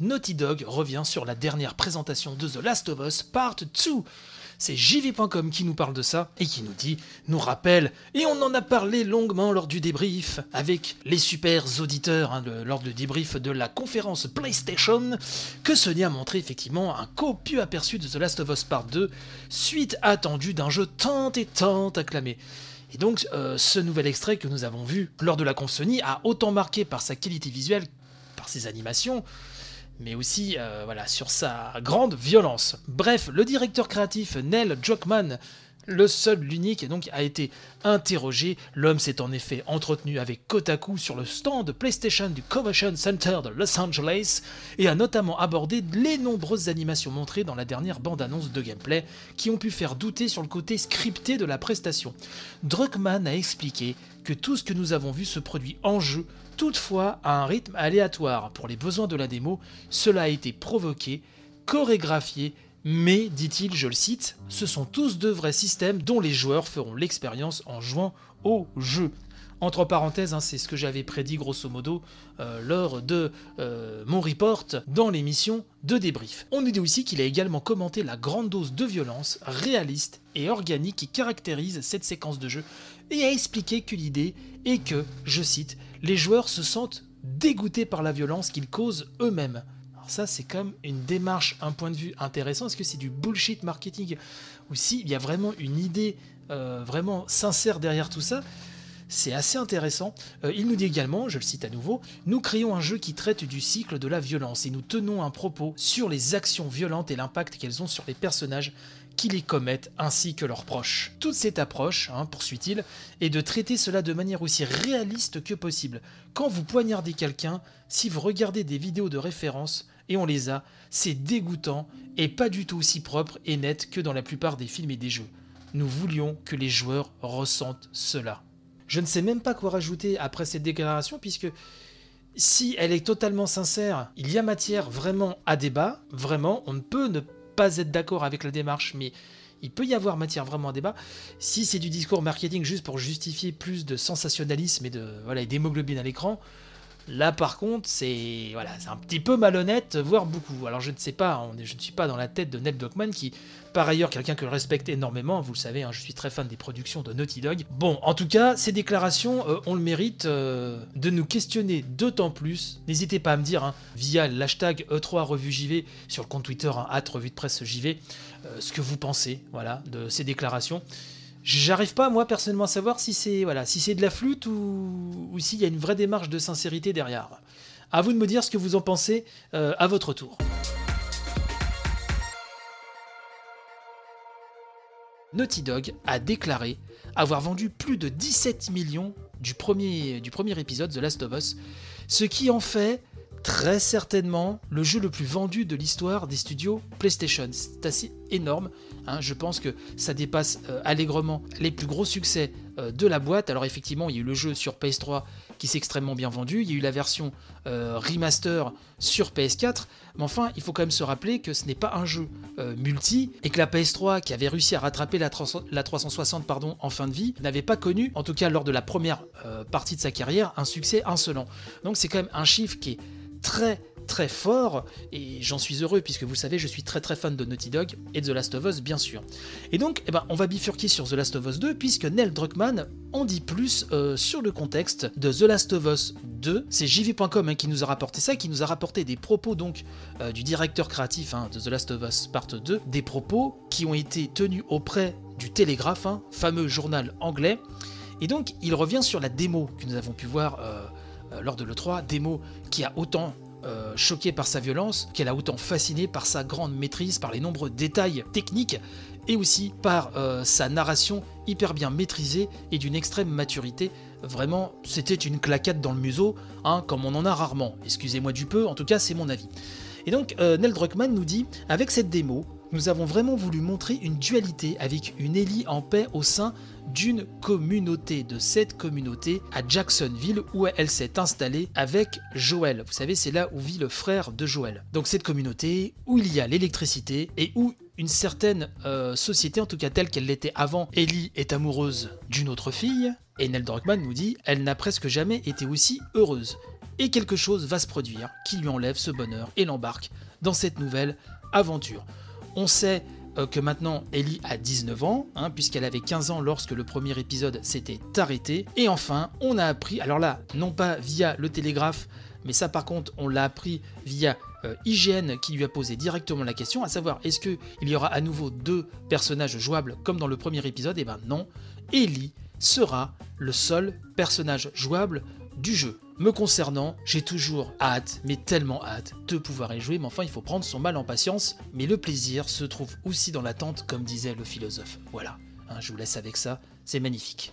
Naughty Dog revient sur la dernière présentation de The Last of Us Part 2. C'est jv.com qui nous parle de ça et qui nous dit, nous rappelle, et on en a parlé longuement lors du débrief avec les super auditeurs hein, lors du débrief de la conférence PlayStation, que Sony a montré effectivement un copieux aperçu de The Last of Us Part 2, suite attendue d'un jeu tant et tant acclamé. Et donc, euh, ce nouvel extrait que nous avons vu lors de la conf Sony a autant marqué par sa qualité visuelle, par ses animations, mais aussi euh, voilà, sur sa grande violence. Bref, le directeur créatif Neil Druckmann, le seul, l'unique, donc a été interrogé. L'homme s'est en effet entretenu avec Kotaku sur le stand PlayStation du Convention Center de Los Angeles et a notamment abordé les nombreuses animations montrées dans la dernière bande-annonce de gameplay qui ont pu faire douter sur le côté scripté de la prestation. Druckmann a expliqué que tout ce que nous avons vu se produit en jeu toutefois à un rythme aléatoire. Pour les besoins de la démo, cela a été provoqué, chorégraphié, mais, dit-il, je le cite, ce sont tous de vrais systèmes dont les joueurs feront l'expérience en jouant au jeu. Entre parenthèses, hein, c'est ce que j'avais prédit grosso modo euh, lors de euh, mon report dans l'émission de débrief. On nous dit aussi qu'il a également commenté la grande dose de violence réaliste et organique qui caractérise cette séquence de jeu et a expliqué que l'idée est que, je cite, les joueurs se sentent dégoûtés par la violence qu'ils causent eux-mêmes. Ça, c'est comme une démarche, un point de vue intéressant. Est-ce que c'est du bullshit marketing ou s'il y a vraiment une idée euh, vraiment sincère derrière tout ça c'est assez intéressant. Euh, il nous dit également, je le cite à nouveau, Nous créons un jeu qui traite du cycle de la violence et nous tenons un propos sur les actions violentes et l'impact qu'elles ont sur les personnages qui les commettent ainsi que leurs proches. Toute cette approche, hein, poursuit-il, est de traiter cela de manière aussi réaliste que possible. Quand vous poignardez quelqu'un, si vous regardez des vidéos de référence, et on les a, c'est dégoûtant et pas du tout aussi propre et net que dans la plupart des films et des jeux. Nous voulions que les joueurs ressentent cela. Je ne sais même pas quoi rajouter après cette déclaration puisque si elle est totalement sincère, il y a matière vraiment à débat, vraiment, on ne peut ne pas être d'accord avec la démarche, mais il peut y avoir matière vraiment à débat. Si c'est du discours marketing juste pour justifier plus de sensationnalisme et de voilà, d'hémoglobine à l'écran, Là, par contre, c'est un petit peu malhonnête, voire beaucoup. Alors, je ne sais pas, je ne suis pas dans la tête de Neil Druckmann, qui, par ailleurs, quelqu'un que je respecte énormément. Vous le savez, hein, je suis très fan des productions de Naughty Dog. Bon, en tout cas, ces déclarations euh, ont le mérite euh, de nous questionner d'autant plus. N'hésitez pas à me dire hein, via l'hashtag E3 Revue JV sur le compte Twitter, hein, de presse JV, euh, ce que vous pensez, voilà, de ces déclarations. J'arrive pas, moi, personnellement, à savoir si c'est voilà, si de la flûte ou, ou s'il y a une vraie démarche de sincérité derrière. À vous de me dire ce que vous en pensez euh, à votre tour. Naughty Dog a déclaré avoir vendu plus de 17 millions du premier, du premier épisode The Last of Us, ce qui en fait très certainement le jeu le plus vendu de l'histoire des studios PlayStation. C'est assez énorme. Hein. Je pense que ça dépasse euh, allègrement les plus gros succès euh, de la boîte. Alors effectivement, il y a eu le jeu sur PS3 qui s'est extrêmement bien vendu. Il y a eu la version euh, remaster sur PS4. Mais enfin, il faut quand même se rappeler que ce n'est pas un jeu multi et que la PS3 qui avait réussi à rattraper la, 360 pardon, en fin de vie n'avait pas connu, en tout cas lors de la première partie de sa carrière, un succès insolent. Donc c'est quand même un chiffre qui est très très fort et j'en suis heureux puisque vous savez je suis très très fan de Naughty Dog et de The Last of Us bien sûr. Et donc eh ben, on va bifurquer sur The Last of Us 2 puisque Neil Druckmann en dit plus euh, sur le contexte de The Last of Us 2. C'est jv.com hein, qui nous a rapporté ça, qui nous a rapporté des propos donc euh, du directeur créatif hein, de The Last of Us Part 2, des propos qui ont été tenus auprès du Télégraphe, hein, fameux journal anglais. Et donc il revient sur la démo que nous avons pu voir euh, lors de l'E3, démo qui a autant euh, choqué par sa violence, qu'elle a autant fasciné par sa grande maîtrise, par les nombreux détails techniques et aussi par euh, sa narration hyper bien maîtrisée et d'une extrême maturité. Vraiment, c'était une claquette dans le museau, hein, comme on en a rarement. Excusez-moi du peu, en tout cas c'est mon avis. Et donc, Neil Druckmann nous dit, avec cette démo, nous avons vraiment voulu montrer une dualité avec une Ellie en paix au sein d'une communauté, de cette communauté à Jacksonville où elle s'est installée avec Joël. Vous savez, c'est là où vit le frère de Joël. Donc cette communauté où il y a l'électricité et où une certaine euh, société, en tout cas telle qu'elle l'était avant, Ellie est amoureuse d'une autre fille, et Nell Druckmann nous dit, elle n'a presque jamais été aussi heureuse. et quelque chose va se produire qui lui enlève ce bonheur et l'embarque dans cette nouvelle aventure. On sait euh, que maintenant Ellie a 19 ans, hein, puisqu'elle avait 15 ans lorsque le premier épisode s'était arrêté. Et enfin, on a appris, alors là, non pas via le télégraphe, mais ça par contre, on l'a appris via euh, IGN qui lui a posé directement la question, à savoir est-ce qu'il y aura à nouveau deux personnages jouables comme dans le premier épisode? Et eh ben non, Ellie sera le seul personnage jouable du jeu. Me concernant, j'ai toujours hâte, mais tellement hâte, de pouvoir y jouer, mais enfin il faut prendre son mal en patience, mais le plaisir se trouve aussi dans l'attente, comme disait le philosophe. Voilà, hein, je vous laisse avec ça, c'est magnifique.